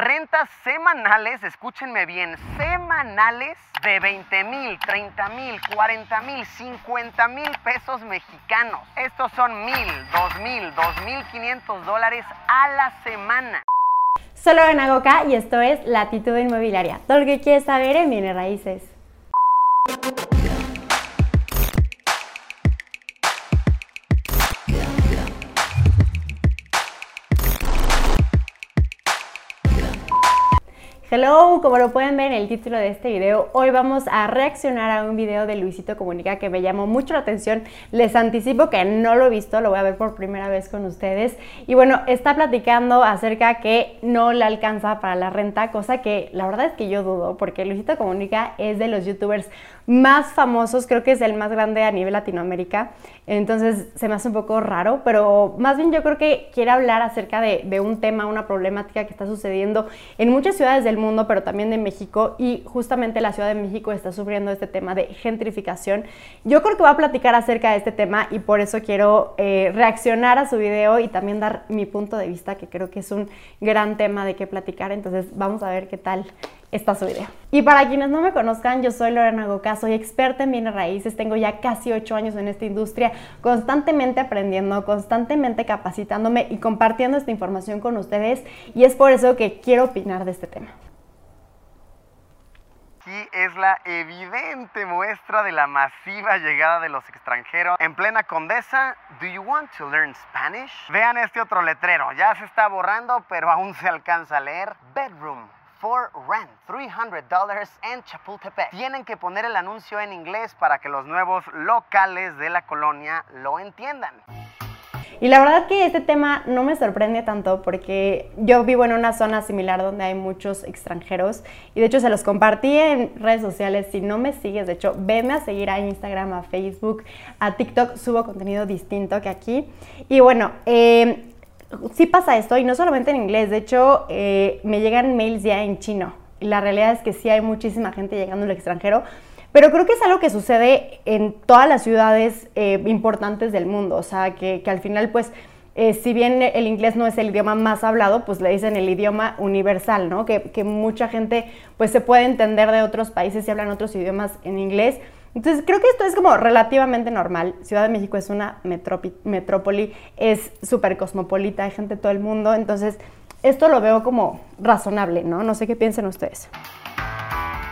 rentas semanales, escúchenme bien, semanales de 20 mil, 30 mil, 40 mil, 50 mil pesos mexicanos. Estos son mil, dos mil, dos mil quinientos dólares a la semana. Soy Lorena Goca y esto es Latitud Inmobiliaria. Todo lo que quieres saber en Bienes Raíces. Hello, como lo pueden ver en el título de este video, hoy vamos a reaccionar a un video de Luisito Comunica que me llamó mucho la atención. Les anticipo que no lo he visto, lo voy a ver por primera vez con ustedes. Y bueno, está platicando acerca que no le alcanza para la renta, cosa que la verdad es que yo dudo, porque Luisito Comunica es de los youtubers más famosos, creo que es el más grande a nivel Latinoamérica. Entonces se me hace un poco raro, pero más bien yo creo que quiere hablar acerca de, de un tema, una problemática que está sucediendo en muchas ciudades del mundo, pero también de México. Y justamente la Ciudad de México está sufriendo este tema de gentrificación. Yo creo que va a platicar acerca de este tema y por eso quiero eh, reaccionar a su video y también dar mi punto de vista, que creo que es un gran tema de qué platicar. Entonces vamos a ver qué tal está su video. Y para quienes no me conozcan, yo soy Lorena Goca, soy experta en bienes raíces, tengo ya casi ocho años en esta industria, constantemente aprendiendo, constantemente capacitándome y compartiendo esta información con ustedes y es por eso que quiero opinar de este tema. Aquí es la evidente muestra de la masiva llegada de los extranjeros. En plena Condesa, ¿do you want to learn Spanish? Vean este otro letrero, ya se está borrando, pero aún se alcanza a leer. Bedroom for rent, $300 en Chapultepec. Tienen que poner el anuncio en inglés para que los nuevos locales de la colonia lo entiendan. Y la verdad que este tema no me sorprende tanto porque yo vivo en una zona similar donde hay muchos extranjeros y de hecho se los compartí en redes sociales. Si no me sigues, de hecho, veme a seguir a Instagram, a Facebook, a TikTok, subo contenido distinto que aquí. Y bueno, eh, sí pasa esto y no solamente en inglés, de hecho eh, me llegan mails ya en chino. La realidad es que sí hay muchísima gente llegando al extranjero, pero creo que es algo que sucede en todas las ciudades eh, importantes del mundo, o sea, que, al final pues... Eh, si bien el inglés no es el idioma más hablado, pues le dicen el idioma universal, ¿no? Que, que mucha gente pues se puede entender de otros países y hablan otros idiomas en inglés. Entonces creo que esto es como relativamente normal. Ciudad de México es una metrópoli, es súper cosmopolita, hay gente de todo el mundo, entonces esto lo veo como razonable, ¿no? No sé qué piensen ustedes.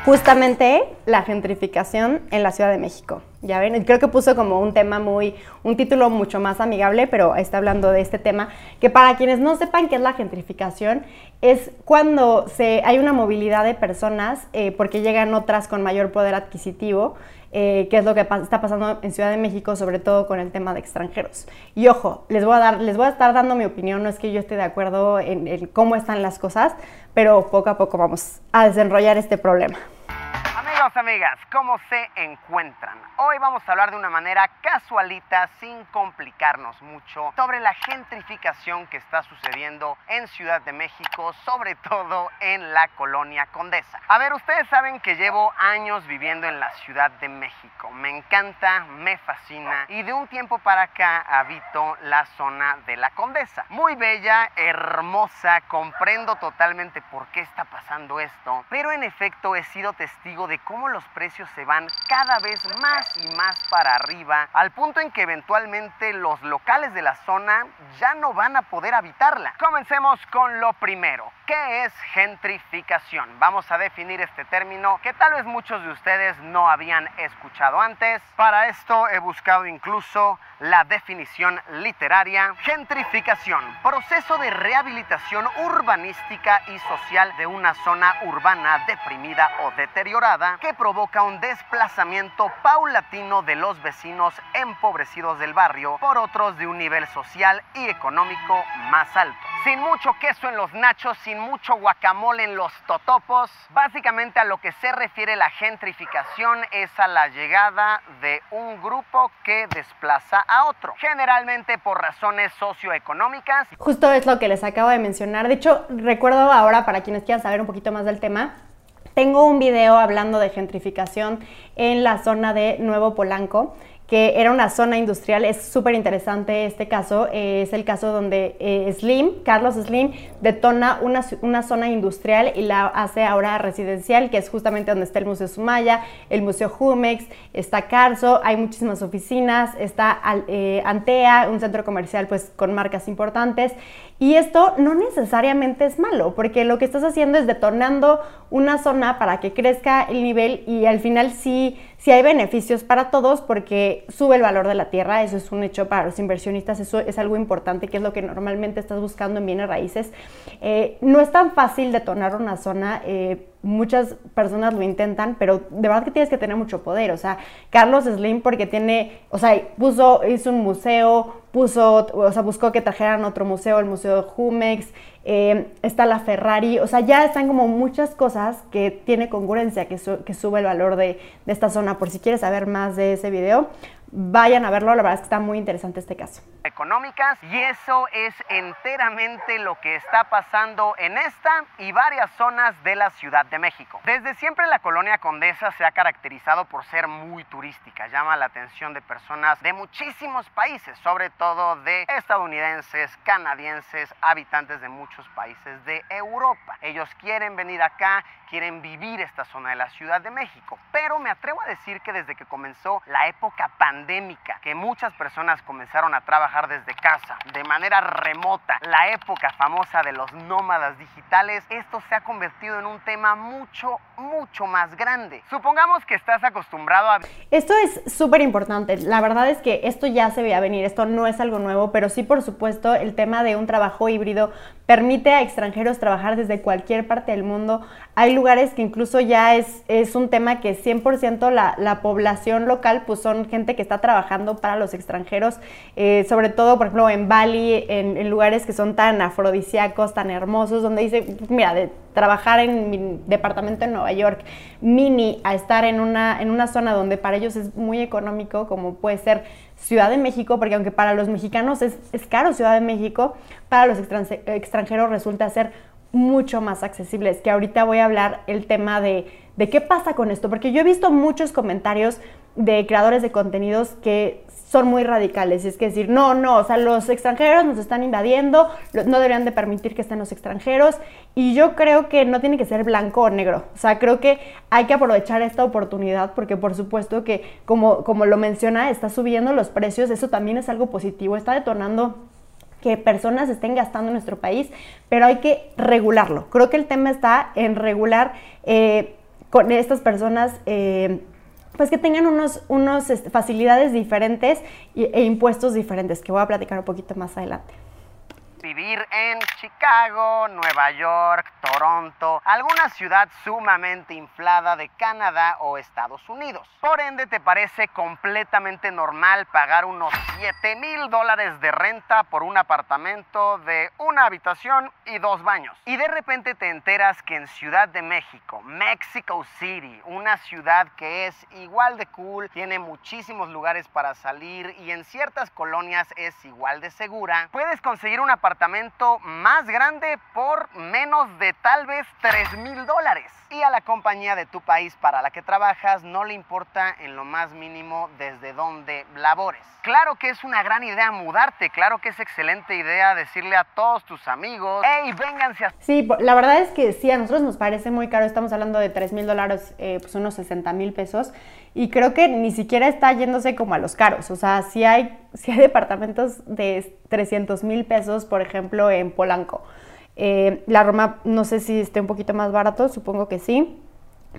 Justamente la gentrificación en la Ciudad de México. Ya ven, creo que puso como un tema muy, un título mucho más amigable, pero está hablando de este tema, que para quienes no sepan qué es la gentrificación, es cuando se, hay una movilidad de personas eh, porque llegan otras con mayor poder adquisitivo, eh, que es lo que está pasando en Ciudad de México, sobre todo con el tema de extranjeros. Y ojo, les voy a, dar, les voy a estar dando mi opinión, no es que yo esté de acuerdo en cómo están las cosas, pero poco a poco vamos a desenrollar este problema amigas, ¿cómo se encuentran? Hoy vamos a hablar de una manera casualita, sin complicarnos mucho, sobre la gentrificación que está sucediendo en Ciudad de México, sobre todo en la colonia Condesa. A ver, ustedes saben que llevo años viviendo en la Ciudad de México. Me encanta, me fascina y de un tiempo para acá habito la zona de la Condesa. Muy bella, hermosa, comprendo totalmente por qué está pasando esto, pero en efecto he sido testigo de cómo los precios se van cada vez más y más para arriba, al punto en que eventualmente los locales de la zona ya no van a poder habitarla. Comencemos con lo primero. ¿Qué es gentrificación? Vamos a definir este término que tal vez muchos de ustedes no habían escuchado antes. Para esto he buscado incluso la definición literaria. Gentrificación, proceso de rehabilitación urbanística y social de una zona urbana deprimida o deteriorada que provoca un desplazamiento paulatino de los vecinos empobrecidos del barrio por otros de un nivel social y económico más alto. Sin mucho queso en los nachos, sin mucho guacamole en los totopos, básicamente a lo que se refiere la gentrificación es a la llegada de un grupo que desplaza a otro, generalmente por razones socioeconómicas. Justo es lo que les acabo de mencionar. De hecho, recuerdo ahora, para quienes quieran saber un poquito más del tema, tengo un video hablando de gentrificación en la zona de Nuevo Polanco que era una zona industrial. Es súper interesante este caso. es el caso donde eh, Slim, Carlos Slim, detona una, una, zona industrial y la hace ahora residencial, que es justamente donde está el Museo Sumaya, el Museo Jumex, está Carso, hay muchísimas oficinas, está eh, Antea, un centro comercial pues con marcas importantes. Y esto no necesariamente es malo, porque lo que estás haciendo es detonando una zona para que crezca el nivel y al final sí, sí hay beneficios para todos porque sube el valor de la tierra, eso es un hecho para los inversionistas, eso es algo importante, que es lo que normalmente estás buscando en bienes raíces. Eh, no es tan fácil detonar una zona. Eh, muchas personas lo intentan, pero de verdad que tienes que tener mucho poder. O sea, Carlos Slim porque tiene, o sea, puso, hizo un museo, puso, o sea, buscó que trajeran otro museo, el Museo Jumex, eh, está la Ferrari, o sea, ya están como muchas cosas que tiene congruencia, que, que sube el valor de, de esta zona. Por si quieres saber más de ese video, vayan a verlo, la verdad es que está muy interesante este caso. Económicas y eso es enteramente lo que está pasando en esta y varias zonas de la Ciudad de México. Desde siempre la colonia Condesa se ha caracterizado por ser muy turística, llama la atención de personas de muchísimos países, sobre todo de estadounidenses, canadienses, habitantes de muchos países de Europa. Ellos quieren venir acá, quieren vivir esta zona de la Ciudad de México, pero me atrevo a decir que desde que comenzó la época pandémica, que muchas personas comenzaron a trabajar desde casa, de manera remota, la época famosa de los nómadas digitales, esto se ha convertido en un tema mucho, mucho más grande. Supongamos que estás acostumbrado a... Esto es súper importante. La verdad es que esto ya se veía venir, esto no es algo nuevo, pero sí, por supuesto, el tema de un trabajo híbrido permite a extranjeros trabajar desde cualquier parte del mundo. Hay lugares que incluso ya es, es un tema que 100% la, la población local, pues son gente que está trabajando para los extranjeros, eh, sobre todo, por ejemplo, en Bali, en, lugares que son tan afrodisíacos, tan hermosos, donde dice, mira, de trabajar en mi departamento en Nueva York, mini, a estar en una, en una zona donde para ellos es muy económico, como puede ser Ciudad de México, porque aunque para los mexicanos es, es caro Ciudad de México, para los extranjeros resulta ser mucho más accesibles, que ahorita voy a hablar el tema de, de qué pasa con esto, porque yo he visto muchos comentarios de creadores de contenidos que son muy radicales. Es que decir, no, no, o sea, los extranjeros nos están invadiendo, no deberían de permitir que estén los extranjeros. Y yo creo que no tiene que ser blanco o negro. O sea, creo que hay que aprovechar esta oportunidad porque por supuesto que, como, como lo menciona, está subiendo los precios. Eso también es algo positivo. Está detonando que personas estén gastando en nuestro país, pero hay que regularlo. Creo que el tema está en regular eh, con estas personas. Eh, pues que tengan unos, unos este, facilidades diferentes e impuestos diferentes, que voy a platicar un poquito más adelante vivir en Chicago, Nueva York, Toronto, alguna ciudad sumamente inflada de Canadá o Estados Unidos. Por ende, te parece completamente normal pagar unos 7 mil dólares de renta por un apartamento de una habitación y dos baños. Y de repente te enteras que en Ciudad de México, Mexico City, una ciudad que es igual de cool, tiene muchísimos lugares para salir y en ciertas colonias es igual de segura, puedes conseguir un apartamento apartamento más grande por menos de tal vez 3 mil dólares. Y a la compañía de tu país para la que trabajas no le importa en lo más mínimo desde dónde labores. Claro que es una gran idea mudarte, claro que es excelente idea decirle a todos tus amigos, hey, vénganse a... Sí, la verdad es que sí, a nosotros nos parece muy caro, estamos hablando de 3 mil dólares, eh, pues unos 60 mil pesos, y creo que ni siquiera está yéndose como a los caros, o sea, si hay, si hay departamentos de 300 mil pesos, por ejemplo, en Polanco. Eh, la Roma no sé si esté un poquito más barato, supongo que sí,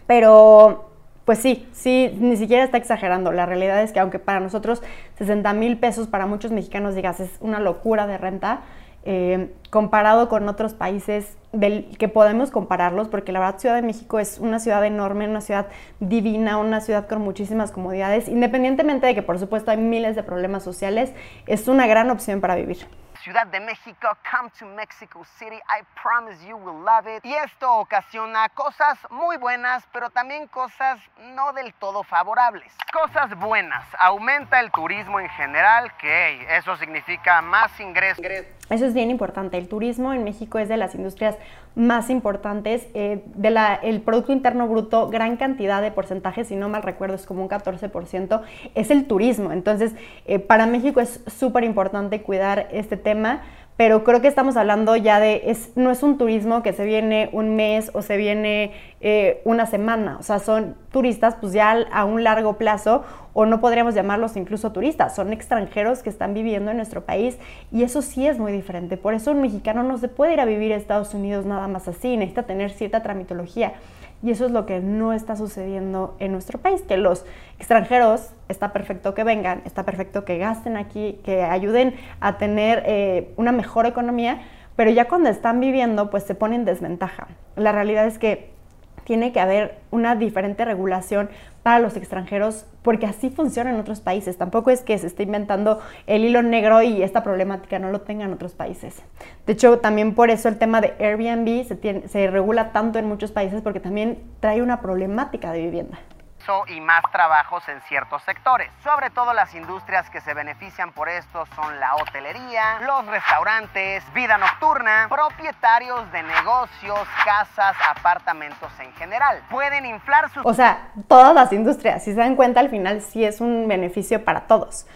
pero pues sí, sí, ni siquiera está exagerando. La realidad es que aunque para nosotros 60 mil pesos para muchos mexicanos, digas, es una locura de renta, eh, comparado con otros países del, que podemos compararlos, porque la verdad Ciudad de México es una ciudad enorme, una ciudad divina, una ciudad con muchísimas comodidades, independientemente de que por supuesto hay miles de problemas sociales, es una gran opción para vivir. Ciudad de México, come to Mexico City, I promise you will love it. Y esto ocasiona cosas muy buenas, pero también cosas no del todo favorables. Cosas buenas, aumenta el turismo en general, que eso significa más ingresos. Eso es bien importante, el turismo en México es de las industrias más importantes eh, del Producto Interno Bruto, gran cantidad de porcentajes, si no mal recuerdo es como un 14%, es el turismo. Entonces, eh, para México es súper importante cuidar este tema pero creo que estamos hablando ya de, es, no es un turismo que se viene un mes o se viene eh, una semana, o sea, son turistas pues ya a un largo plazo o no podríamos llamarlos incluso turistas, son extranjeros que están viviendo en nuestro país y eso sí es muy diferente. Por eso un mexicano no se puede ir a vivir a Estados Unidos nada más así, necesita tener cierta tramitología. Y eso es lo que no está sucediendo en nuestro país, que los extranjeros, está perfecto que vengan, está perfecto que gasten aquí, que ayuden a tener eh, una mejor economía, pero ya cuando están viviendo, pues se ponen en desventaja. La realidad es que tiene que haber una diferente regulación para los extranjeros, porque así funciona en otros países. Tampoco es que se esté inventando el hilo negro y esta problemática no lo tengan otros países. De hecho, también por eso el tema de Airbnb se, se regula tanto en muchos países, porque también trae una problemática de vivienda y más trabajos en ciertos sectores. Sobre todo las industrias que se benefician por esto son la hotelería, los restaurantes, vida nocturna, propietarios de negocios, casas, apartamentos en general. Pueden inflar sus... O sea, todas las industrias, si se dan cuenta, al final sí es un beneficio para todos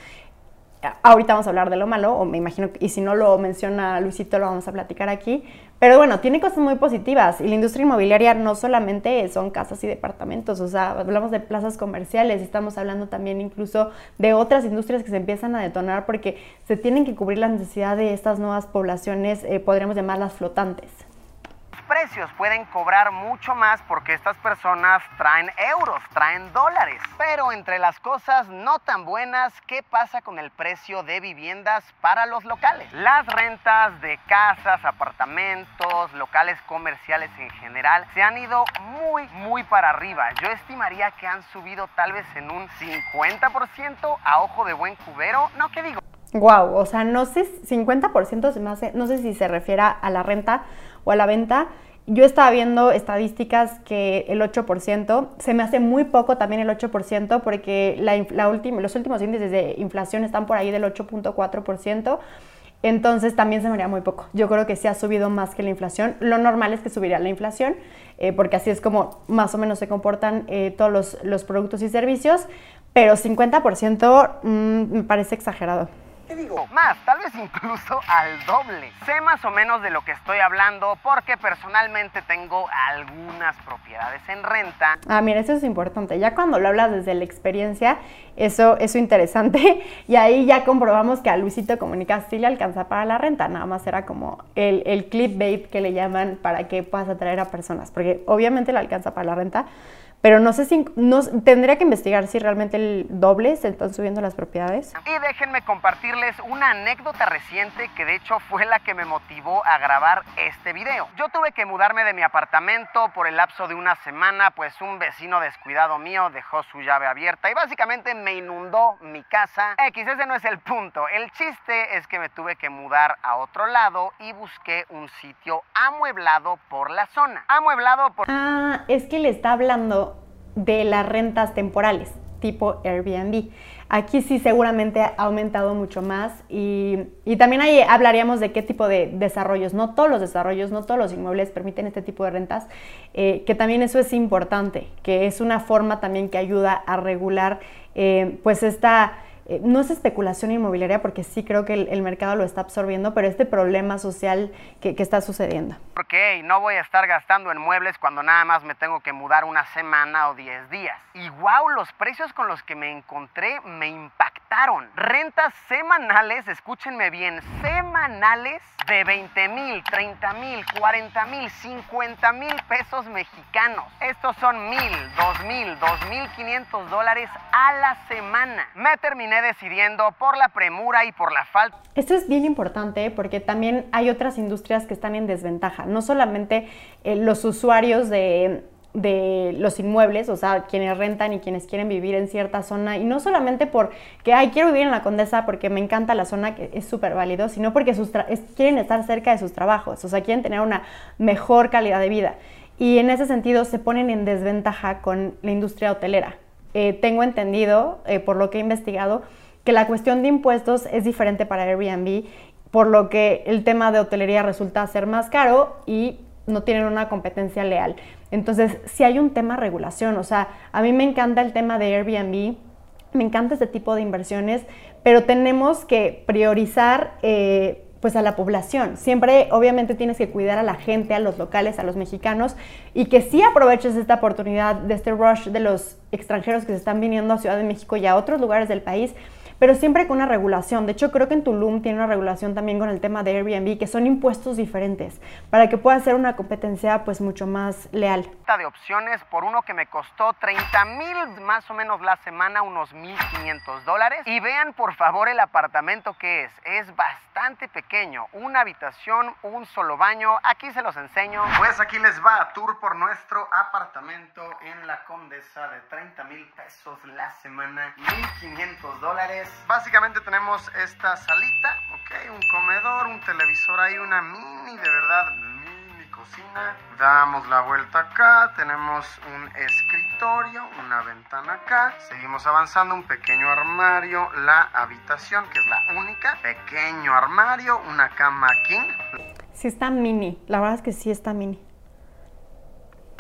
ahorita vamos a hablar de lo malo, o me imagino, y si no lo menciona Luisito, lo vamos a platicar aquí. Pero bueno, tiene cosas muy positivas y la industria inmobiliaria no solamente son casas y departamentos, o sea, hablamos de plazas comerciales, estamos hablando también incluso de otras industrias que se empiezan a detonar porque se tienen que cubrir las necesidades de estas nuevas poblaciones, eh, podríamos llamarlas flotantes precios pueden cobrar mucho más porque estas personas traen euros, traen dólares. Pero entre las cosas no tan buenas, ¿qué pasa con el precio de viviendas para los locales? Las rentas de casas, apartamentos, locales comerciales en general se han ido muy, muy para arriba. Yo estimaría que han subido tal vez en un 50% a ojo de buen cubero. No, ¿qué digo? Wow, o sea, no sé, 50% se me hace, no sé si se refiere a la renta o a la venta. Yo estaba viendo estadísticas que el 8%, se me hace muy poco también el 8%, porque la, los últimos índices de inflación están por ahí del 8.4%. Entonces también se me haría muy poco. Yo creo que sí ha subido más que la inflación. Lo normal es que subiría la inflación, eh, porque así es como más o menos se comportan eh, todos los, los, productos y servicios, pero 50% mm, me parece exagerado digo? Más, tal vez incluso al doble. Sé más o menos de lo que estoy hablando porque personalmente tengo algunas propiedades en renta. Ah, mira, eso es importante. Ya cuando lo hablas desde la experiencia, eso es interesante. Y ahí ya comprobamos que a Luisito Comunica sí le alcanza para la renta. Nada más era como el, el clickbait que le llaman para que puedas atraer a personas. Porque obviamente le alcanza para la renta pero no sé si, no, tendría que investigar si realmente el doble se están subiendo las propiedades. Y déjenme compartirles una anécdota reciente que de hecho fue la que me motivó a grabar este video. Yo tuve que mudarme de mi apartamento por el lapso de una semana, pues un vecino descuidado mío dejó su llave abierta y básicamente me inundó mi casa. X, ese no es el punto. El chiste es que me tuve que mudar a otro lado y busqué un sitio amueblado por la zona. Amueblado por... Ah, es que le está hablando de las rentas temporales, tipo Airbnb. Aquí sí seguramente ha aumentado mucho más y, también ahí hablaríamos de qué tipo de desarrollos. No todos los desarrollos, no todos los inmuebles permiten este tipo de rentas, eh, que también eso es importante, que es una forma también que ayuda a regular eh, pues esta eh, no es especulación inmobiliaria porque sí creo que el, mercado lo está absorbiendo, pero este problema social que, está sucediendo. Porque no voy a estar gastando en muebles cuando nada más me tengo que mudar una semana o 10 días. Y wow, los precios con los que me encontré me impactaron. Rentas semanales, escúchenme bien, semanales de 20 mil, 30 mil, 40 mil, 50 mil pesos mexicanos. Estos son mil, dos mil, dos mil quinientos dólares a la semana. Me terminé decidiendo por la premura y por la falta. Esto es bien importante porque también hay otras industrias que están en desventaja. No solamente eh, los usuarios de, de los inmuebles, o sea, quienes rentan y quienes quieren vivir en cierta zona, y no solamente porque, ay, quiero vivir en la Condesa porque me encanta la zona, que es súper válido, sino porque sus quieren estar cerca de sus trabajos, o sea, quieren tener una mejor calidad de vida. Y en ese sentido se ponen en desventaja con la industria hotelera. Eh, tengo entendido, eh, por lo que he investigado, que la cuestión de impuestos es diferente para Airbnb, por lo que el tema de hotelería resulta ser más caro y no tienen una competencia leal. Entonces, si hay un tema regulación, o sea, a mí me encanta el tema de Airbnb, me encanta este tipo de inversiones, pero tenemos que priorizar eh, pues a la población. Siempre obviamente tienes que cuidar a la gente, a los locales, a los mexicanos y que sí aproveches esta oportunidad de este rush de los extranjeros que se están viniendo a Ciudad de México y a otros lugares del país pero siempre con una regulación. De hecho, creo que en Tulum tiene una regulación también con el tema de Airbnb, que son impuestos diferentes, para que pueda ser una competencia pues mucho más leal. De opciones por uno que me costó 30 mil más o menos la semana, unos 1.500 dólares. Y vean por favor el apartamento que es. Es bastante pequeño, una habitación, un solo baño. Aquí se los enseño. Pues aquí les va tour por nuestro apartamento en la Condesa de 30 mil pesos la semana, 1.500 dólares. Básicamente tenemos esta salita, ok, un comedor, un televisor ahí, una mini, de verdad, mini cocina. Damos la vuelta acá, tenemos un escritorio, una ventana acá. Seguimos avanzando, un pequeño armario, la habitación, que es la única. Pequeño armario, una cama king. Sí está mini, la verdad es que sí está mini.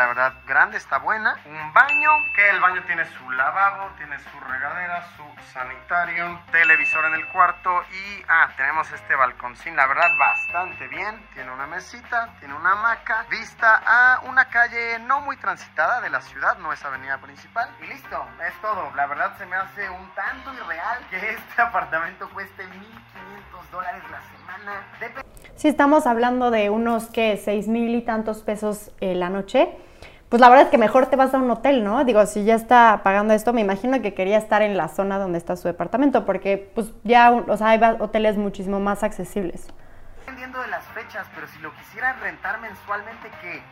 La verdad, grande, está buena. Un baño, que el baño tiene su lavabo, tiene su regadera, su sanitario, televisor en el cuarto y, ah, tenemos este balconcín, la verdad, bastante bien. Tiene una mesita, tiene una hamaca, vista a una calle no muy transitada de la ciudad, no es avenida principal. Y listo, es todo. La verdad se me hace un tanto irreal que este apartamento cueste 1.500 dólares la semana. Si estamos hablando de unos, que seis mil y tantos pesos eh, la noche pues la verdad es que mejor te vas a un hotel, ¿no? Digo, si ya está pagando esto, me imagino que quería estar en la zona donde está su departamento, porque pues ya, o sea, hay hoteles muchísimo más accesibles. Dependiendo de las fechas, pero si lo quisieran rentar mensualmente, ¿qué?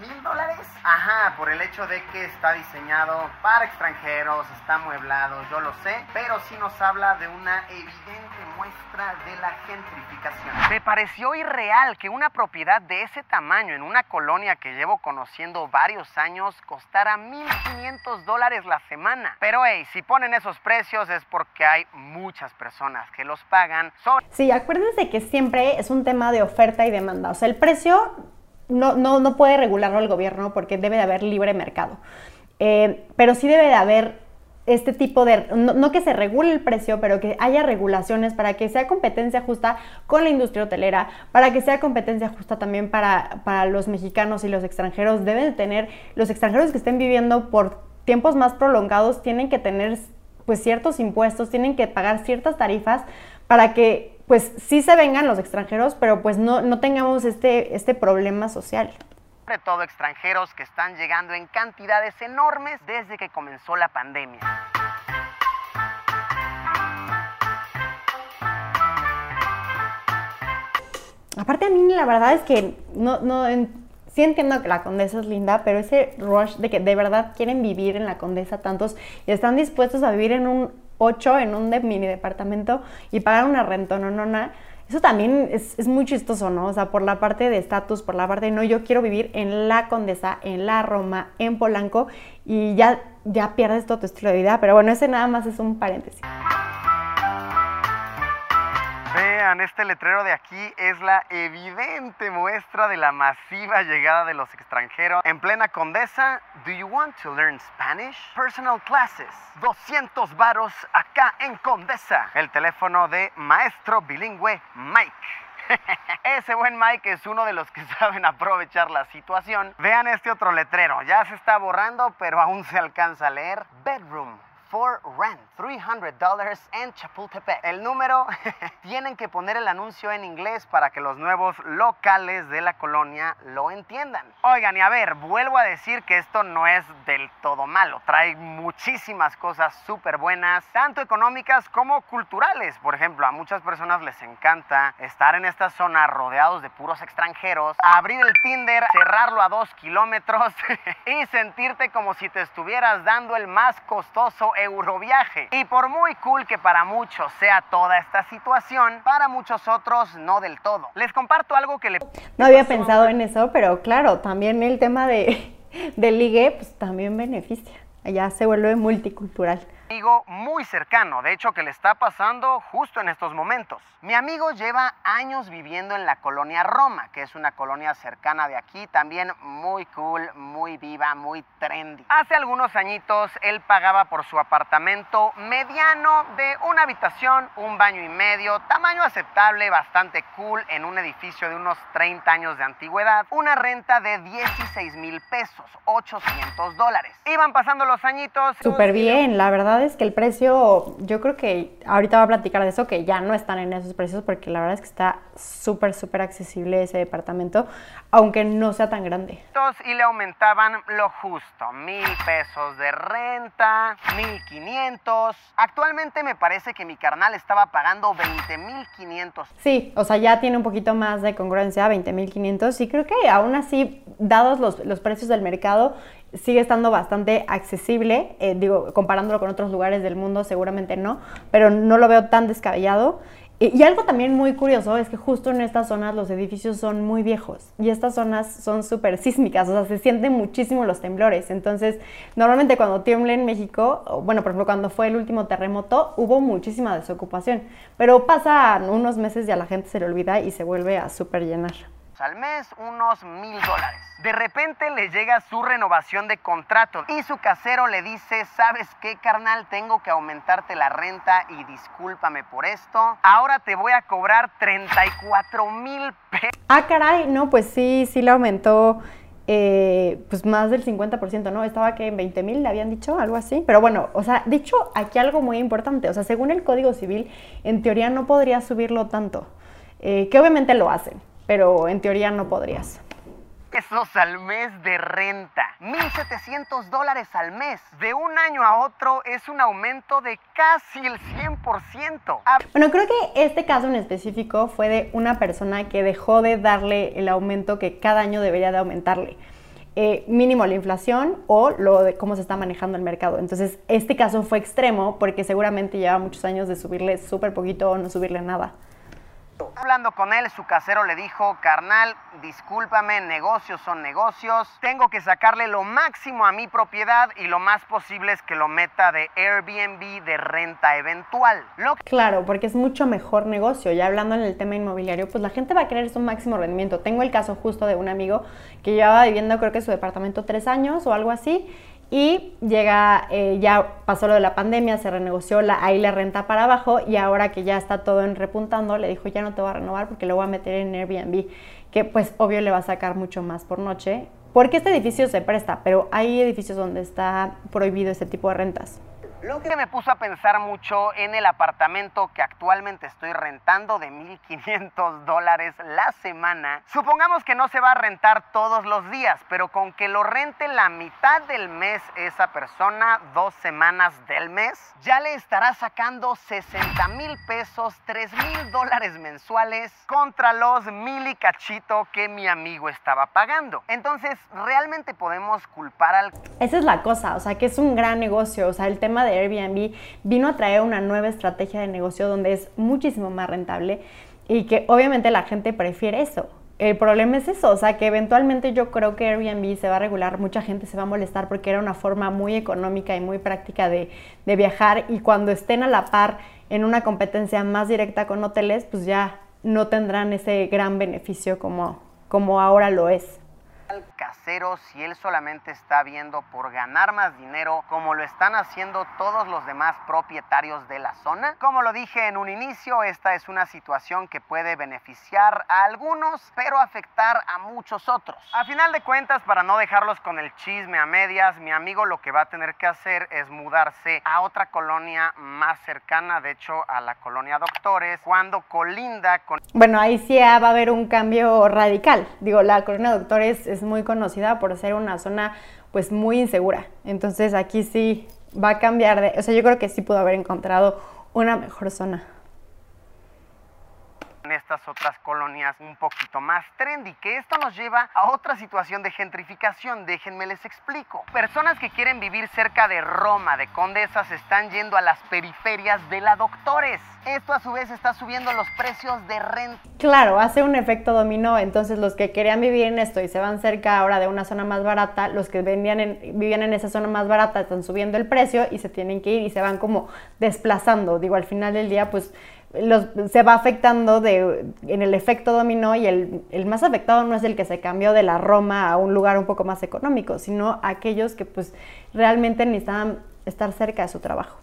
¿6 mil dólares? Ajá, por el hecho de que está diseñado para extranjeros, está amueblado, yo lo sé, pero sí nos habla de una evidente muestra de la gentrificación. Me pareció irreal que una propiedad de ese tamaño en una colonia que llevo conociendo varios años costara 1.500 dólares la semana. Pero hey, si ponen esos precios es porque hay muchas personas que los pagan. Sí, acuérdense que siempre es un tema de oferta y demanda. O sea, el precio no, no, no puede regularlo el gobierno porque debe de haber libre mercado. Eh, pero sí debe de haber este tipo de, no, que se regule el precio, pero que haya regulaciones para que sea competencia justa con la industria hotelera, para que sea competencia justa también para, para los mexicanos y los extranjeros. Deben de tener, los extranjeros que estén viviendo por tiempos más prolongados tienen que tener pues ciertos impuestos, tienen que pagar ciertas tarifas para que pues sí se vengan los extranjeros, pero pues no, no tengamos este, este problema social sobre todo extranjeros que están llegando en cantidades enormes desde que comenzó la pandemia. Aparte a mí la verdad es que no, no sí entiendo que la condesa es linda, pero ese rush de que de verdad quieren vivir en la condesa tantos y están dispuestos a vivir en un 8, en un mini departamento y pagar una renta, no, no, no eso también es, muy chistoso, ¿no? O sea, por la parte de estatus, por la parte de no, yo quiero vivir en la Condesa, en la Roma, en Polanco, y ya, ya pierdes todo tu estilo de vida. Pero bueno, ese nada más es un paréntesis. Vean, este letrero de aquí es la evidente muestra de la masiva llegada de los extranjeros. En plena Condesa, ¿Do you want to learn Spanish? Personal classes, 200 varos acá en Condesa. El teléfono de maestro bilingüe Mike. Ese buen Mike es uno de los que saben aprovechar la situación. Vean este otro letrero, ya se está borrando, pero aún se alcanza a leer. Bedroom for rent, $300 en Chapultepec. El número, tienen que poner el anuncio en inglés para que los nuevos locales de la colonia lo entiendan. Oigan, y a ver, vuelvo a decir que esto no es del todo malo. Trae muchísimas cosas súper buenas, tanto económicas como culturales. Por ejemplo, a muchas personas les encanta estar en esta zona rodeados de puros extranjeros, abrir el Tinder, cerrarlo a dos kilómetros y sentirte como si te estuvieras dando el más costoso Euroviaje. Y por muy cool que para muchos sea toda esta situación, para muchos otros no del todo. Les comparto algo que le... No había pensado en eso, pero claro, también el tema de, de ligue, pues también beneficia. Ya se vuelve multicultural amigo muy cercano, de hecho que le está pasando justo en estos momentos. Mi amigo lleva años viviendo en la colonia Roma, que es una colonia cercana de aquí, también muy cool, muy viva, muy trendy. Hace algunos añitos él pagaba por su apartamento mediano de una habitación, un baño y medio, tamaño aceptable, bastante cool, en un edificio de unos 30 años de antigüedad, una renta de 16 mil pesos, 800 dólares. Iban pasando los añitos. Súper bien, la verdad es que el precio, yo creo que ahorita va a platicar de eso, que ya no están en esos precios, porque la verdad es que está súper, súper accesible ese departamento, aunque no sea tan grande. Y le aumentaban lo justo, mil pesos de renta, mil quinientos. Actualmente me parece que mi carnal estaba pagando 20 mil quinientos. Sí, o sea, ya tiene un poquito más de congruencia, 20 mil quinientos, y creo que aún así, dados los, los precios del mercado, sigue estando bastante accesible, eh, digo, comparándolo con otros lugares del mundo seguramente no, pero no lo veo tan descabellado. Y, algo también muy curioso es que justo en estas zonas los edificios son muy viejos y estas zonas son súper sísmicas, o sea, se sienten muchísimo los temblores. Entonces, normalmente cuando tiembla en México, bueno, por ejemplo, cuando fue el último terremoto, hubo muchísima desocupación, pero pasan unos meses y a la gente se le olvida y se vuelve a súper llenar al mes, unos mil dólares. De repente le llega su renovación de contrato y su casero le dice, ¿sabes qué, carnal? Tengo que aumentarte la renta y discúlpame por esto. Ahora te voy a cobrar 34 mil pesos. Ah, caray, no, pues sí, sí le aumentó. Eh, pues más del 50%, ¿no? Estaba que en 20 mil le habían dicho, algo así. Pero bueno, o sea, dicho aquí algo muy importante, o sea, según el Código Civil, en teoría no podría subirlo tanto, eh, que obviamente lo hacen, pero en teoría no podrías. Pesos al mes de renta, 1.700 dólares al mes. De un año a otro es un aumento de casi el 100%. Ah, bueno, creo que este caso en específico fue de una persona que dejó de darle el aumento que cada año debería de aumentarle. Eh, mínimo la inflación o lo de cómo se está manejando el mercado. Entonces, este caso fue extremo porque seguramente lleva muchos años de subirle súper poquito o no subirle nada. Hablando con él, su casero le dijo, carnal, discúlpame, negocios son negocios, tengo que sacarle lo máximo a mi propiedad y lo más posible es que lo meta de Airbnb de renta eventual. Claro, porque es mucho mejor negocio. Ya hablando en el tema inmobiliario, pues la gente va a querer su máximo rendimiento. Tengo el caso justo de un amigo que llevaba viviendo creo que su departamento tres años o algo así y llega, eh, ya pasó lo de la pandemia, se renegoció la, ahí la renta para abajo y ahora que ya está todo en repuntando, le dijo ya no te voy a renovar porque lo voy a meter en Airbnb, que pues obvio le va a sacar mucho más por noche, porque este edificio se presta, pero hay edificios donde está prohibido este tipo de rentas. Lo que me puso a pensar mucho en el apartamento que actualmente estoy rentando de 1.500 dólares la semana. Supongamos que no se va a rentar todos los días, pero con que lo rente la mitad del mes esa persona, dos semanas del mes, ya le estará sacando 60 mil pesos, 3 mil dólares mensuales contra los mil y cachito que mi amigo estaba pagando. Entonces, realmente podemos culpar al... Esa es la cosa, o sea, que es un gran negocio, o sea, el tema de Airbnb vino a traer una nueva estrategia de negocio donde es muchísimo más rentable y que obviamente la gente prefiere eso. El problema es eso, o sea que eventualmente yo creo que Airbnb se va a regular, mucha gente se va a molestar porque era una forma muy económica y muy práctica de, de viajar y cuando estén a la par en una competencia más directa con hoteles, pues ya no tendrán ese gran beneficio como, como ahora lo es casero si él solamente está viendo por ganar más dinero como lo están haciendo todos los demás propietarios de la zona? Como lo dije en un inicio, esta es una situación que puede beneficiar a algunos, pero afectar a muchos otros. A final de cuentas, para no dejarlos con el chisme a medias, mi amigo lo que va a tener que hacer es mudarse a otra colonia más cercana, de hecho a la colonia Doctores, cuando colinda con... Bueno, ahí sí va a haber un cambio radical. Digo, la colonia Doctores es muy conocida por ser una zona pues muy insegura. Entonces aquí sí va a cambiar de, o sea, yo creo que sí pudo haber encontrado una mejor zona estas otras colonias un poquito más trendy, que esto nos lleva a otra situación de gentrificación, déjenme les explico. Personas que quieren vivir cerca de Roma, de Condesas, están yendo a las periferias de la Doctores. Esto a su vez está subiendo los precios de renta. Claro, hace un efecto dominó, entonces los que querían vivir en esto y se van cerca ahora de una zona más barata, los que venían en, vivían en esa zona más barata están subiendo el precio y se tienen que ir y se van como desplazando. Digo, al final del día, pues se va afectando de, en el efecto dominó y el, el, más afectado no es el que se cambió de la Roma a un lugar un poco más económico, sino aquellos que pues realmente necesitaban estar cerca de su trabajo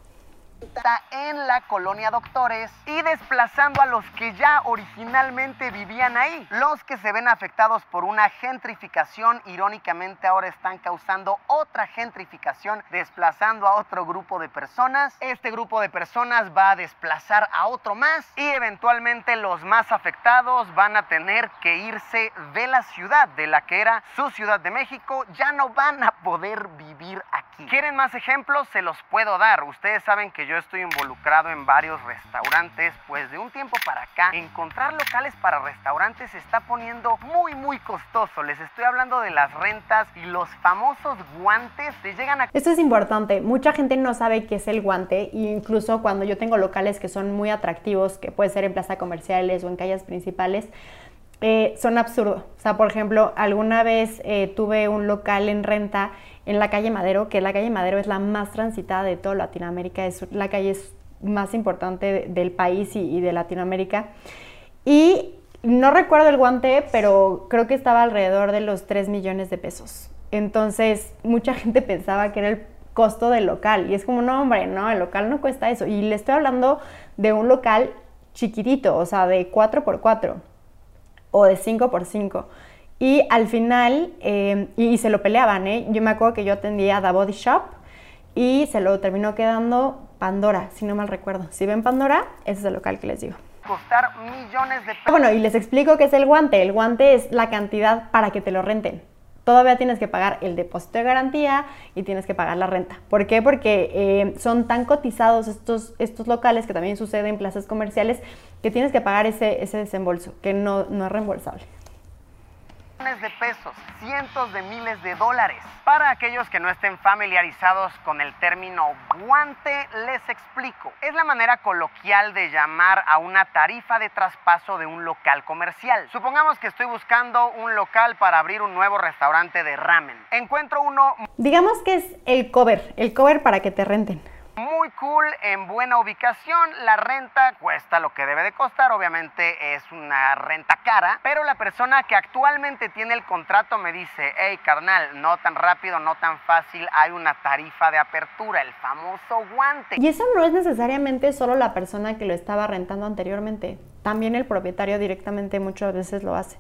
en la colonia Doctores y desplazando a los que ya originalmente vivían ahí. Los que se ven afectados por una gentrificación, irónicamente ahora están causando otra gentrificación, desplazando a otro grupo de personas. Este grupo de personas va a desplazar a otro más y eventualmente los más afectados van a tener que irse de la ciudad, de la que era su Ciudad de México, ya no van a poder vivir aquí. ¿Quieren más ejemplos? Se los puedo dar. Ustedes saben que yo estoy involucrado en varios restaurantes, pues de un tiempo para acá encontrar locales para restaurantes se está poniendo muy muy costoso. Les estoy hablando de las rentas y los famosos guantes te llegan a... Esto es importante, mucha gente no sabe qué es el guante e incluso cuando yo tengo locales que son muy atractivos, que puede ser en plaza comerciales o en calles principales, eh, son absurdos. O sea, por ejemplo, alguna vez eh, tuve un local en renta en la calle Madero, que la calle Madero es la más transitada de toda Latinoamérica, es la calle más importante del país y, de Latinoamérica. Y no recuerdo el guante, pero creo que estaba alrededor de los 3 millones de pesos. Entonces, mucha gente pensaba que era el costo del local. Y es como, no, hombre, no, el local no cuesta eso. Y le estoy hablando de un local chiquitito, o sea, de 4x4 o de 5x5. Y al final, eh, y, se lo peleaban, ¿eh? Yo me acuerdo que yo atendía The Body Shop y se lo terminó quedando Pandora, si no mal recuerdo. Si ven Pandora, ese es el local que les digo. Costar millones de pesos. Bueno, y les explico qué es el guante. El guante es la cantidad para que te lo renten. Todavía tienes que pagar el depósito de garantía y tienes que pagar la renta. ¿Por qué? Porque eh, son tan cotizados estos, estos locales, que también sucede en plazas comerciales, que tienes que pagar ese, ese desembolso, que no, no es reembolsable de pesos, cientos de miles de dólares. Para aquellos que no estén familiarizados con el término guante, les explico. Es la manera coloquial de llamar a una tarifa de traspaso de un local comercial. Supongamos que estoy buscando un local para abrir un nuevo restaurante de ramen. Encuentro uno... Digamos que es el cover, el cover para que te renten muy cool, en buena ubicación. La renta cuesta lo que debe de costar, obviamente es una renta cara, pero la persona que actualmente tiene el contrato me dice, hey carnal, no tan rápido, no tan fácil, hay una tarifa de apertura, el famoso guante. Y eso no es necesariamente solo la persona que lo estaba rentando anteriormente, también el propietario directamente muchas veces lo hace.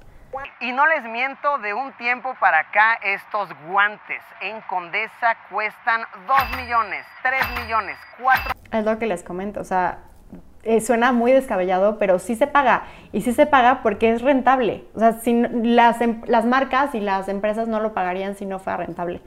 Y no les miento, de un tiempo para acá estos guantes en Condesa cuestan 2 millones, 3 millones, 4. Es lo que les comento, o sea, eh, suena muy descabellado, pero sí se paga. Y sí se paga porque es rentable. O sea, si, las, em, las marcas y las empresas no lo pagarían si no fuera rentable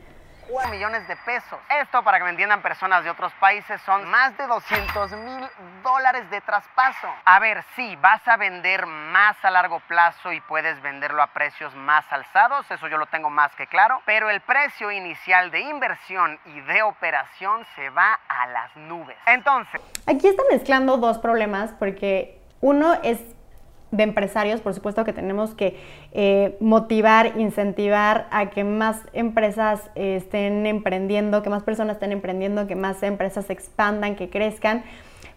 millones de pesos. Esto, para que me entiendan personas de otros países, son más de 200 mil dólares de traspaso. A ver, sí, vas a vender más a largo plazo y puedes venderlo a precios más alzados, eso yo lo tengo más que claro, pero el precio inicial de inversión y de operación se va a las nubes. Entonces... Aquí está mezclando dos problemas porque uno es de empresarios, por supuesto que tenemos que eh, motivar, incentivar a que más empresas eh, estén emprendiendo, que más personas estén emprendiendo, que más empresas se expandan, que crezcan,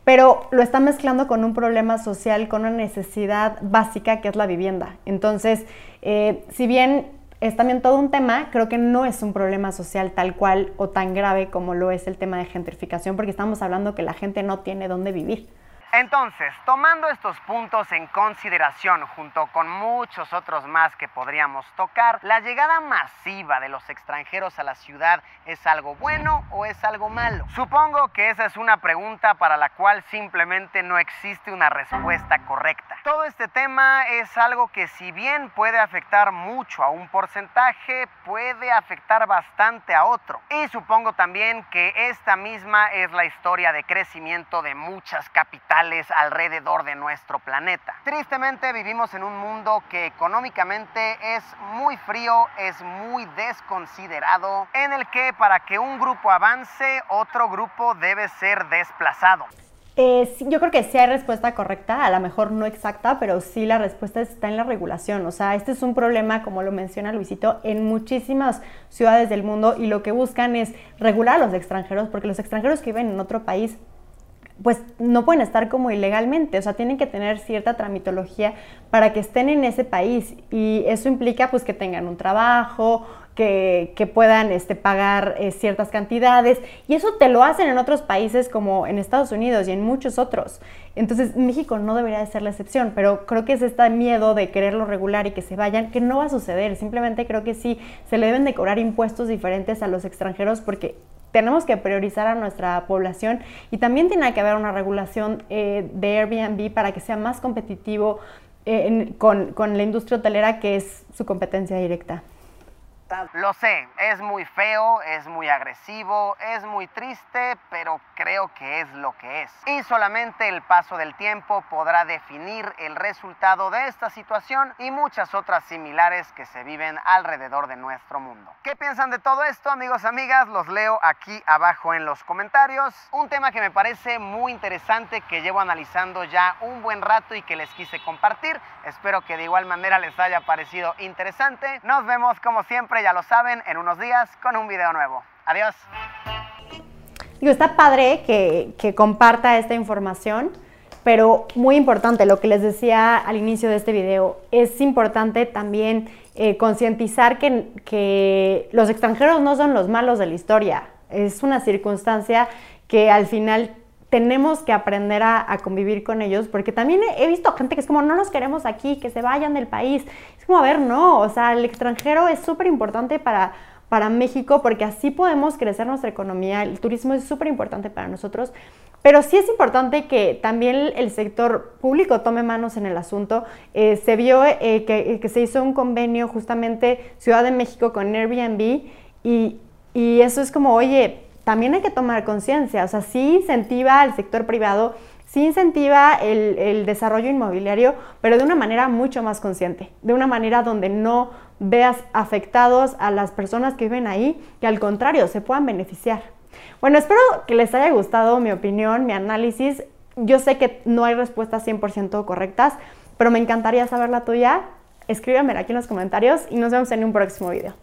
pero lo está mezclando con un problema social, con una necesidad básica que es la vivienda. Entonces, eh, si bien es también todo un tema, creo que no es un problema social tal cual o tan grave como lo es el tema de gentrificación, porque estamos hablando que la gente no tiene dónde vivir. Entonces, tomando estos puntos en consideración, junto con muchos otros más que podríamos tocar, ¿la llegada masiva de los extranjeros a la ciudad es algo bueno o es algo malo? Supongo que esa es una pregunta para la cual simplemente no existe una respuesta correcta. Todo este tema es algo que si bien puede afectar mucho a un porcentaje, puede afectar bastante a otro. Y supongo también que esta misma es la historia de crecimiento de muchas capitales alrededor de nuestro planeta. Tristemente vivimos en un mundo que económicamente es muy frío, es muy desconsiderado, en el que para que un grupo avance, otro grupo debe ser desplazado. Eh, yo creo que sí hay respuesta correcta, a lo mejor no exacta, pero sí la respuesta está en la regulación. O sea, este es un problema, como lo menciona Luisito, en muchísimas ciudades del mundo y lo que buscan es regular a los extranjeros, porque los extranjeros que viven en otro país pues no pueden estar como ilegalmente, o sea, tienen que tener cierta tramitología para que estén en ese país. Y eso implica pues que tengan un trabajo, que, puedan este, pagar eh, ciertas cantidades. Y eso te lo hacen en otros países como en Estados Unidos y en muchos otros. Entonces México no debería de ser la excepción, pero creo que es este miedo de quererlo regular y que se vayan, que no va a suceder, simplemente creo que sí, se le deben de cobrar impuestos diferentes a los extranjeros porque tenemos que priorizar a nuestra población y también tiene que haber una regulación eh, de Airbnb para que sea más competitivo eh, con, con la industria hotelera que es su competencia directa. Lo sé, es muy feo, es muy agresivo, es muy triste, pero creo que es lo que es. Y solamente el paso del tiempo podrá definir el resultado de esta situación y muchas otras similares que se viven alrededor de nuestro mundo. ¿Qué piensan de todo esto, amigos, amigas? Los leo aquí abajo en los comentarios. Un tema que me parece muy interesante, que llevo analizando ya un buen rato y que les quise compartir. Espero que de igual manera les haya parecido interesante. Nos vemos como siempre ya lo saben, en unos días con un video nuevo. Adiós. Digo, está padre que, que comparta esta información, pero muy importante, lo que les decía al inicio de este video, es importante también eh, concientizar que, que los extranjeros no son los malos de la historia. Es una circunstancia que al final tenemos que aprender a, convivir con ellos, porque también he, visto gente que es como, no nos queremos aquí, que se vayan del país. Es como, a ver, no, o sea, el extranjero es súper importante para, para México, porque así podemos crecer nuestra economía. El turismo es súper importante para nosotros, pero sí es importante que también el sector público tome manos en el asunto. Eh, se vio eh, que, que, se hizo un convenio justamente Ciudad de México con Airbnb y, y eso es como, oye, también hay que tomar conciencia, o sea, sí incentiva al sector privado, sí incentiva el, desarrollo inmobiliario, pero de una manera mucho más consciente, de una manera donde no veas afectados a las personas que viven ahí, que al contrario, se puedan beneficiar. Bueno, espero que les haya gustado mi opinión, mi análisis. Yo sé que no hay respuestas 100% correctas, pero me encantaría saber la tuya. Escríbeme aquí en los comentarios y nos vemos en un próximo video.